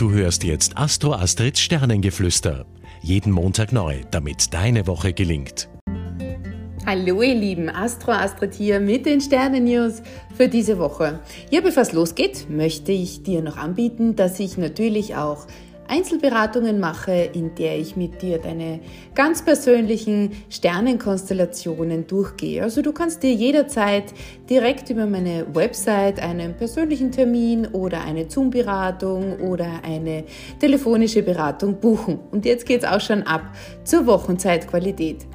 Du hörst jetzt Astro Astrids Sternengeflüster. Jeden Montag neu, damit deine Woche gelingt. Hallo ihr Lieben, Astro Astrid hier mit den Sternen-News für diese Woche. Ja, bevor es losgeht, möchte ich dir noch anbieten, dass ich natürlich auch Einzelberatungen mache, in der ich mit dir deine ganz persönlichen Sternenkonstellationen durchgehe. Also du kannst dir jederzeit direkt über meine Website einen persönlichen Termin oder eine Zoom-Beratung oder eine telefonische Beratung buchen. Und jetzt geht es auch schon ab zur Wochenzeitqualität.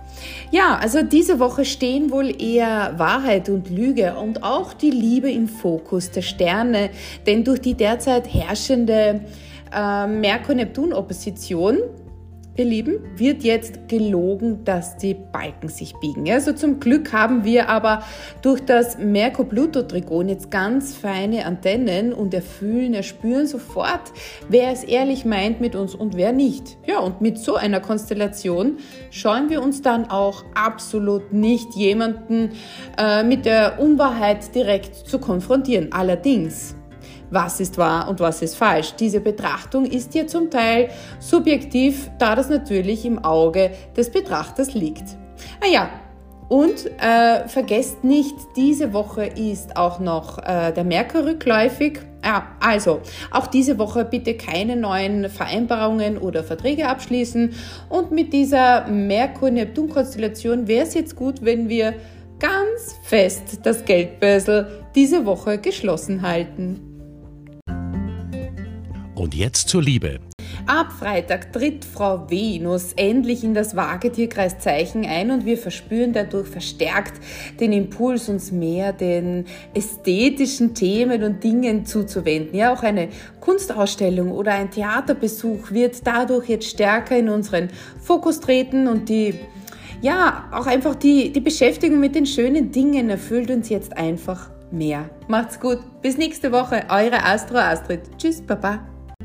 Ja, also diese Woche stehen wohl eher Wahrheit und Lüge und auch die Liebe im Fokus der Sterne, denn durch die derzeit herrschende äh, Merkur-Neptun-Opposition, ihr Lieben, wird jetzt gelogen, dass die Balken sich biegen. Also zum Glück haben wir aber durch das Merkur-Pluto-Trigon jetzt ganz feine Antennen und erfühlen, erspüren sofort, wer es ehrlich meint mit uns und wer nicht. Ja, und mit so einer Konstellation scheuen wir uns dann auch absolut nicht, jemanden äh, mit der Unwahrheit direkt zu konfrontieren. Allerdings was ist wahr und was ist falsch. Diese Betrachtung ist hier zum Teil subjektiv, da das natürlich im Auge des Betrachters liegt. Ah ja, und äh, vergesst nicht, diese Woche ist auch noch äh, der Merkur rückläufig. Ja, also, auch diese Woche bitte keine neuen Vereinbarungen oder Verträge abschließen. Und mit dieser Merkur-Neptun-Konstellation wäre es jetzt gut, wenn wir ganz fest das Geldbörsel diese Woche geschlossen halten. Und jetzt zur Liebe. Ab Freitag tritt Frau Venus endlich in das Wagetierkreiszeichen ein und wir verspüren dadurch verstärkt den Impuls, uns mehr den ästhetischen Themen und Dingen zuzuwenden. Ja, auch eine Kunstausstellung oder ein Theaterbesuch wird dadurch jetzt stärker in unseren Fokus treten und die ja, auch einfach die, die Beschäftigung mit den schönen Dingen erfüllt uns jetzt einfach mehr. Macht's gut. Bis nächste Woche. Eure Astro Astrid. Tschüss, Papa.